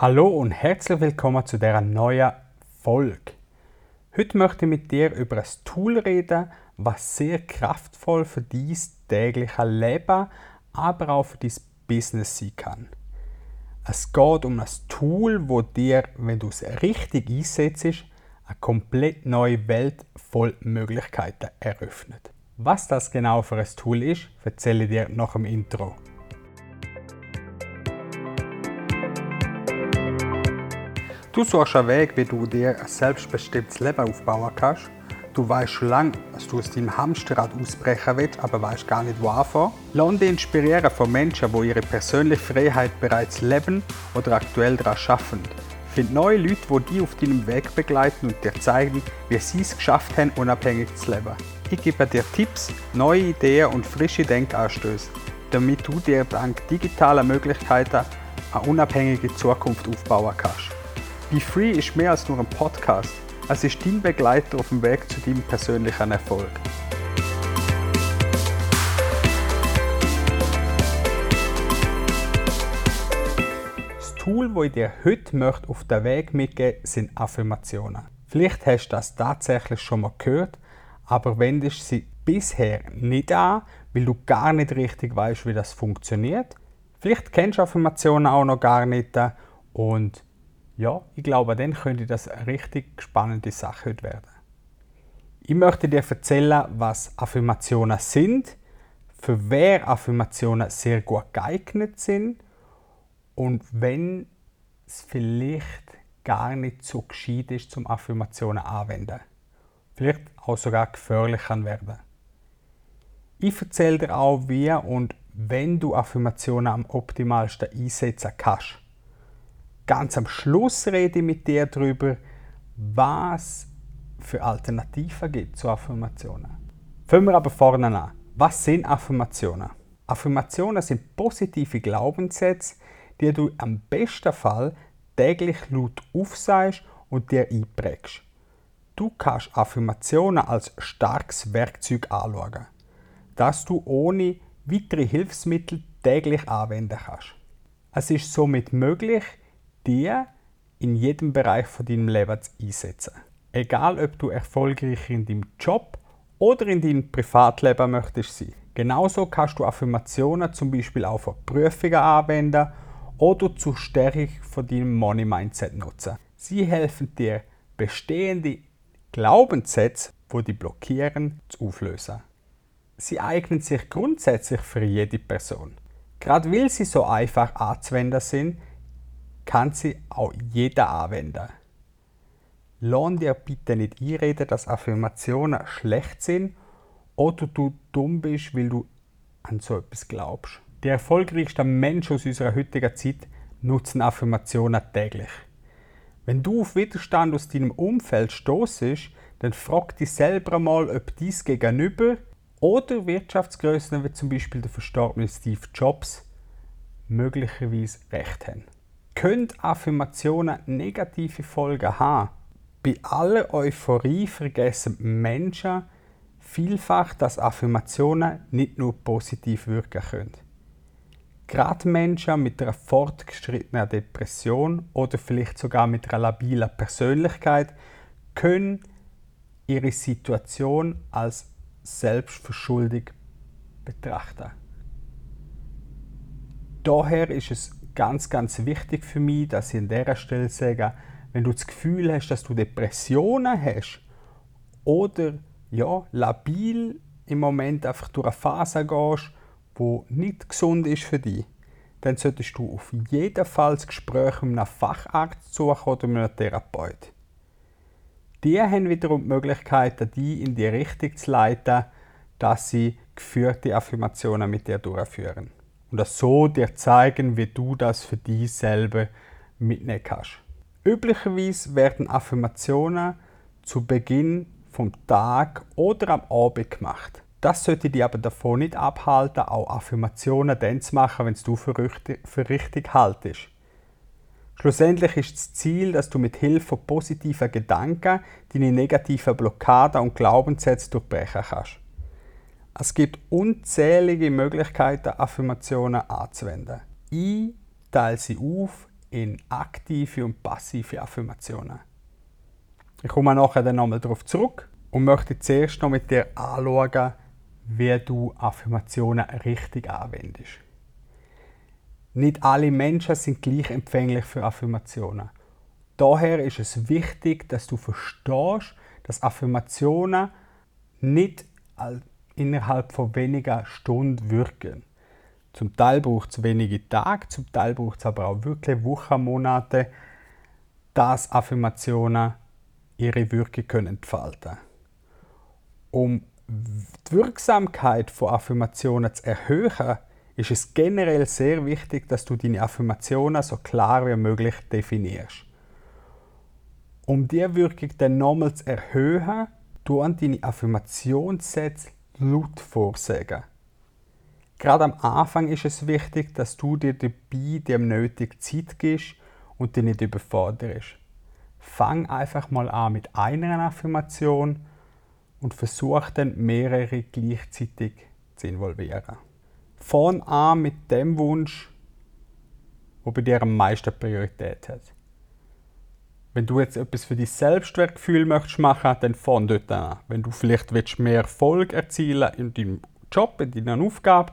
Hallo und herzlich willkommen zu dieser neuen Folge. Heute möchte ich mit dir über ein Tool reden, was sehr kraftvoll für dein tägliches Leben, aber auch für dein Business sein kann. Es geht um ein Tool, wo dir, wenn du es richtig einsetzt, eine komplett neue Welt voll Möglichkeiten eröffnet. Was das genau für ein Tool ist, erzähle ich dir nach dem Intro. Du suchst einen Weg, wie du dir ein selbstbestimmtes Leben aufbauen kannst. Du weißt schon lange, dass du aus deinem Hamsterrad ausbrechen willst, aber weißt gar nicht, wo anfangen. Lass dich inspirieren von Menschen, die ihre persönliche Freiheit bereits leben oder aktuell daran arbeiten. Find neue Leute, die dich auf deinem Weg begleiten und dir zeigen, wie sie es geschafft haben, unabhängig zu leben. Ich gebe dir Tipps, neue Ideen und frische Denkanstöße, damit du dir dank digitaler Möglichkeiten eine unabhängige Zukunft aufbauen kannst. Be Free ist mehr als nur ein Podcast. Es ist dein Begleiter auf dem Weg zu deinem persönlichen Erfolg. Das Tool, das ich dir heute auf den Weg mitgeben möchte, sind Affirmationen. Vielleicht hast du das tatsächlich schon mal gehört, aber wendest sie bisher nicht an, weil du gar nicht richtig weißt, wie das funktioniert. Vielleicht kennst du Affirmationen auch noch gar nicht und ja, ich glaube, dann könnte das eine richtig spannende Sache heute werden. Ich möchte dir erzählen, was Affirmationen sind, für wer Affirmationen sehr gut geeignet sind und wenn es vielleicht gar nicht so gescheit ist, zum Affirmationen anwenden. Vielleicht auch sogar gefährlich kann werden. Ich erzähle dir auch, wie und wenn du Affirmationen am optimalsten einsetzen kannst ganz am Schluss rede ich mit dir darüber, was für Alternativen gibt zu Affirmationen. Fangen wir aber vorne an. Was sind Affirmationen? Affirmationen sind positive Glaubenssätze, die du am besten Fall täglich laut aufsagst und dir einprägst. Du kannst Affirmationen als starkes Werkzeug anschauen, das du ohne weitere Hilfsmittel täglich anwenden kannst. Es ist somit möglich, dir in jedem Bereich von deinem Leben einsetzen. Egal, ob du erfolgreich in deinem Job oder in deinem Privatleben möchtest sein. Genauso kannst du Affirmationen zum Beispiel auch für Prüfungen anwenden oder zur Stärkung von deinem Money Mindset nutzen. Sie helfen dir, bestehende Glaubenssätze, die dich blockieren, zu auflösen. Sie eignen sich grundsätzlich für jede Person. Gerade weil sie so einfach anzuwenden sind, kann sie auch jeder anwenden. Lass dir bitte nicht einreden, dass Affirmationen schlecht sind oder du dumm bist, weil du an so etwas glaubst. Die erfolgreichsten Menschen aus unserer heutigen Zeit nutzen Affirmationen täglich. Wenn du auf Widerstand aus deinem Umfeld stoßest, dann frag dich selber mal, ob dies Gegenüber oder Wirtschaftsgrößen wie zum Beispiel der verstorbene Steve Jobs möglicherweise recht haben können Affirmationen negative Folgen haben. Bei aller Euphorie vergessen Menschen vielfach, dass Affirmationen nicht nur positiv wirken können. Gerade Menschen mit einer fortgeschrittenen Depression oder vielleicht sogar mit einer labilen Persönlichkeit können ihre Situation als selbstverschuldig betrachten. Daher ist es ganz, ganz wichtig für mich, dass ich an dieser Stelle sage, wenn du das Gefühl hast, dass du Depressionen hast oder ja, labil im Moment einfach durch eine Phase gehst, die nicht gesund ist für dich, dann solltest du auf jeden Fall das Gespräch mit einem Facharzt suchen oder mit einem Therapeut. Die haben wiederum die Möglichkeit, dich in die Richtung zu leiten, dass sie geführte Affirmationen mit dir durchführen und das so dir zeigen, wie du das für dich selber mitnehmen kannst. Üblicherweise werden Affirmationen zu Beginn vom Tag oder am Abend gemacht. Das sollte dich aber davon nicht abhalten, auch Affirmationen dann zu machen, wenn du für richtig, für richtig haltest. Schlussendlich ist das Ziel, dass du mit Hilfe von positiven Gedanken deine negativen Blockaden und Glaubenssätze durchbrechen kannst. Es gibt unzählige Möglichkeiten, Affirmationen anzuwenden. Ich teile sie auf in aktive und passive Affirmationen. Ich komme nachher dann nochmal darauf zurück und möchte zuerst noch mit dir anschauen, wie du Affirmationen richtig anwendest. Nicht alle Menschen sind gleich empfänglich für Affirmationen. Daher ist es wichtig, dass du verstehst, dass Affirmationen nicht innerhalb von weniger Stunden wirken. Zum Teil braucht es wenige Tage, zum Teil braucht es aber auch wirklich Wochen, Monate, dass Affirmationen ihre Wirkung können entfalten Um die Wirksamkeit von Affirmationen zu erhöhen, ist es generell sehr wichtig, dass du deine Affirmationen so klar wie möglich definierst. Um diese Wirkung dann nochmal zu erhöhen, du an deine Affirmationssätze laut vorsagen. Gerade am Anfang ist es wichtig, dass du dir dabei die nötige Zeit gibst und dich nicht überforderst. Fang einfach mal an mit einer Affirmation und versuch dann mehrere gleichzeitig zu involvieren. Fang an mit dem Wunsch, der bei dir am meisten Priorität hat. Wenn du jetzt etwas für dein Selbstwertgefühl möchtest machen, dann fang dort an. Wenn du vielleicht willst mehr Erfolg erzielen in deinem Job, in deiner Aufgabe,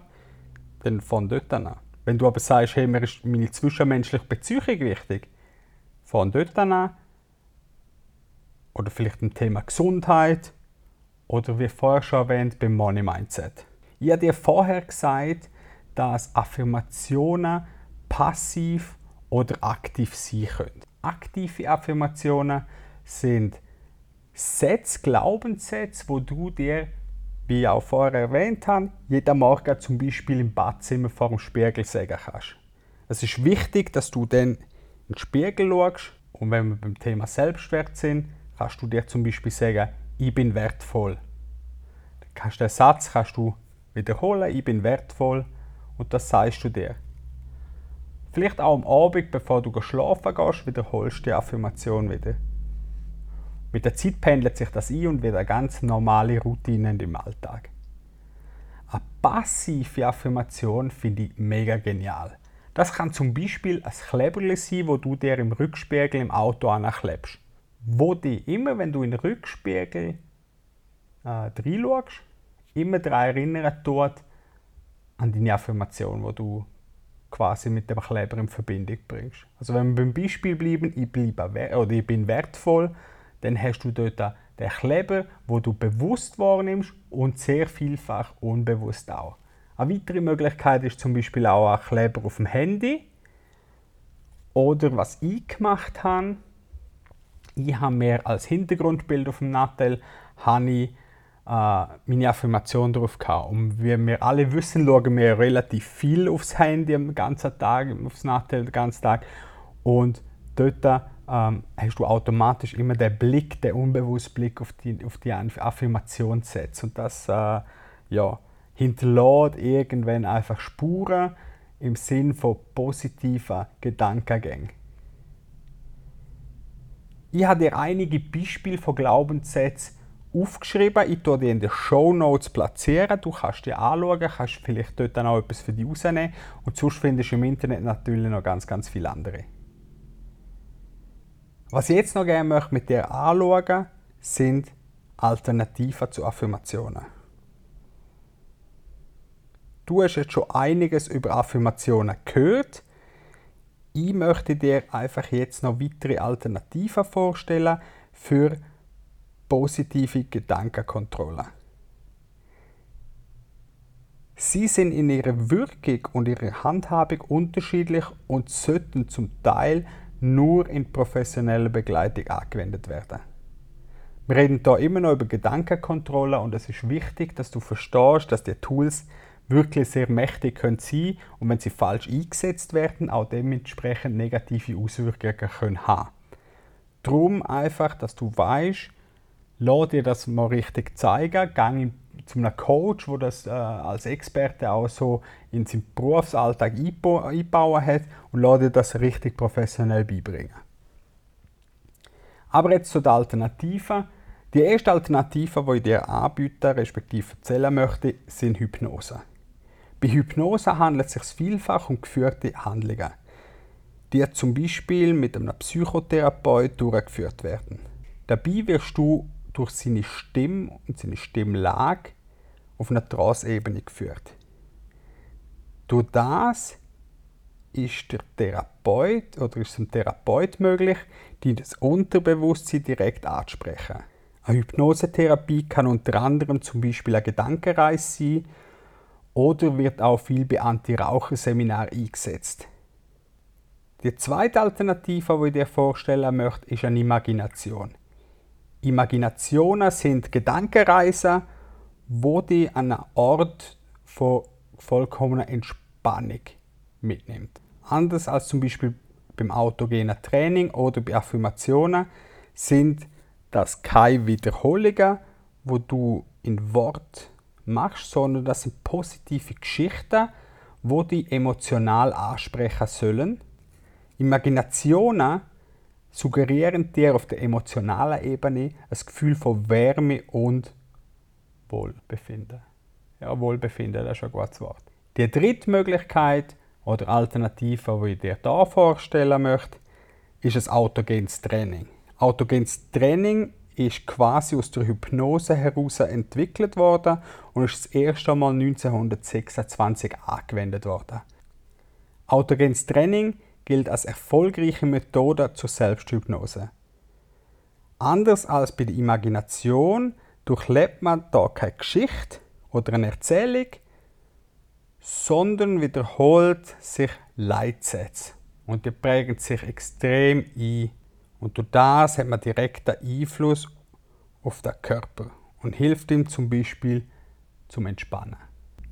dann fang dort an. Wenn du aber sagst, hey, mir ist meine zwischenmenschliche Beziehung wichtig, fang dort an. Oder vielleicht ein Thema Gesundheit oder wie vorher schon erwähnt, beim Money Mindset. Ich habe dir vorher gesagt, dass Affirmationen passiv oder aktiv sein können. Aktive Affirmationen sind Sätze, Glaubenssätze, wo du dir, wie ich auch vorher erwähnt habe, jeden Morgen zum Beispiel im Badzimmer vor dem Spiegel sagen kannst. Es ist wichtig, dass du dann in den Spiegel schaust und wenn wir beim Thema Selbstwert sind, kannst du dir zum Beispiel sagen, ich bin wertvoll. Dann kannst den Satz kannst du wiederholen, ich bin wertvoll und das sagst du dir. Vielleicht auch am Abend, bevor du schlafen gehst, wiederholst du die Affirmation wieder. Mit der Zeit pendelt sich das ein und wird eine ganz normale Routine im Alltag. Eine passive Affirmation finde ich mega genial. Das kann zum Beispiel ein Kleberli sein, wo du dir im Rückspiegel im Auto anklebst. Wo dich immer, wenn du in den Rückspiegel äh, reinschaust, immer daran erinnern tut, an deine Affirmation, die du quasi mit dem Kleber in Verbindung bringst. Also wenn wir beim Beispiel bleiben, ich, bleibe, oder ich bin wertvoll, dann hast du dort den Kleber, wo du bewusst wahrnimmst und sehr vielfach unbewusst auch. Eine weitere Möglichkeit ist zum Beispiel auch ein Kleber auf dem Handy. Oder was ich gemacht habe, ich habe mir als Hintergrundbild auf dem Nattel habe meine Affirmation drauf gehabt. Und wie wir alle wissen, schauen wir relativ viel aufs Handy am ganzen Tag, aufs Nachteil den ganzen Tag. Und dort ähm, hast du automatisch immer den Blick, den unbewussten Blick auf die, auf die Affirmation setzt. Und das äh, ja, hinterlässt irgendwann einfach Spuren im Sinn von positiven Gedankengängen. Ich habe dir einige Beispiele von Glaubenssätzen aufgeschrieben. Ich tue die in den Show Notes platzieren. Du kannst die anschauen, kannst vielleicht dort dann auch etwas für dich rausnehmen. Und sonst findest du im Internet natürlich noch ganz, ganz viele andere. Was ich jetzt noch gerne möchte mit dir anschauen, sind Alternativen zu Affirmationen. Du hast jetzt schon einiges über Affirmationen gehört. Ich möchte dir einfach jetzt noch weitere Alternativen vorstellen für positive Gedankenkontrolle. Sie sind in ihrer Wirkung und ihrer Handhabung unterschiedlich und sollten zum Teil nur in professioneller Begleitung angewendet werden. Wir reden hier immer noch über Gedankenkontrolle und es ist wichtig, dass du verstehst, dass die Tools wirklich sehr mächtig können sein und wenn sie falsch eingesetzt werden, auch dementsprechend negative Auswirkungen können haben. Darum einfach, dass du weißt, lass dir das mal richtig zeigen. Geh zu einem Coach, der das äh, als Experte auch so in seinen Berufsalltag einbauen hat und lass dir das richtig professionell beibringen. Aber jetzt zu den Alternativen. Die erste Alternative, die ich dir anbieten respektive erzählen möchte, sind Hypnose. Bei Hypnose handelt es sich vielfach um geführte Handlungen. die zum Beispiel mit einem Psychotherapeut durchgeführt werden. Dabei wirst du durch seine Stimme und seine Stimmlage auf einer Trance-Ebene geführt. Durch das ist der Therapeut oder ist dem Therapeut möglich, die das Unterbewusstsein direkt anzusprechen. Eine Hypnosetherapie kann unter anderem zum Beispiel eine Gedankenreise sein oder wird auch viel bei Anti-Raucher-Seminaren eingesetzt. Die zweite Alternative, die ich dir vorstellen möchte, ist eine Imagination. Imaginationen sind Gedankenreisen, wo die an einen Ort von vollkommener Entspannung mitnimmt. Anders als zum Beispiel beim autogenen Training oder bei Affirmationen sind das keine Wiederholungen, wo du in Wort machst, sondern das sind positive Geschichten, wo die emotional ansprechen sollen. Imaginationen suggerieren dir auf der emotionalen Ebene ein Gefühl von Wärme und Wohlbefinden. Ja, Wohlbefinden, das ist ein gutes Wort. Die dritte Möglichkeit oder Alternative, die ich dir hier vorstellen möchte, ist ein autogenes Training. Autogenes Training ist quasi aus der Hypnose heraus entwickelt worden und ist das erste Mal 1926 angewendet worden. Autogenes Training gilt als erfolgreiche Methode zur Selbsthypnose. Anders als bei der Imagination durchlebt man da keine Geschichte oder eine Erzählung, sondern wiederholt sich Leitsätze. Und die prägen sich extrem ein. Und durch das hat man direkten Einfluss auf den Körper und hilft ihm zum Beispiel zum Entspannen.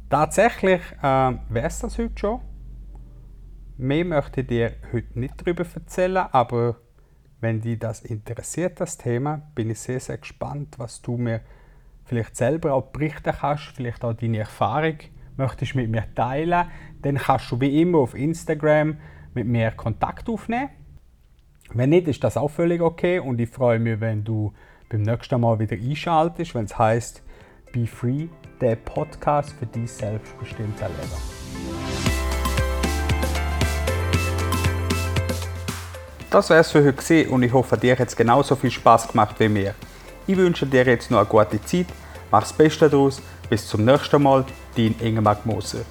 Tatsächlich äh, wäre es das heute schon. Mehr möchte ich dir heute nicht darüber erzählen, aber wenn dich das interessiert, das Thema, bin ich sehr, sehr gespannt, was du mir vielleicht selber auch berichten kannst, vielleicht auch deine Erfahrung möchtest mit mir teilen, dann kannst du wie immer auf Instagram mit mir Kontakt aufnehmen. Wenn nicht, ist das auch völlig okay und ich freue mich, wenn du beim nächsten Mal wieder einschaltest, wenn es heißt Be Free, der Podcast für dein selbstbestimmtes Leben. Das wäre es für heute und ich hoffe, dir hat es genauso viel Spaß gemacht wie mir. Ich wünsche dir jetzt noch eine gute Zeit, mach das Beste daraus, bis zum nächsten Mal, dein Ingemar Moser.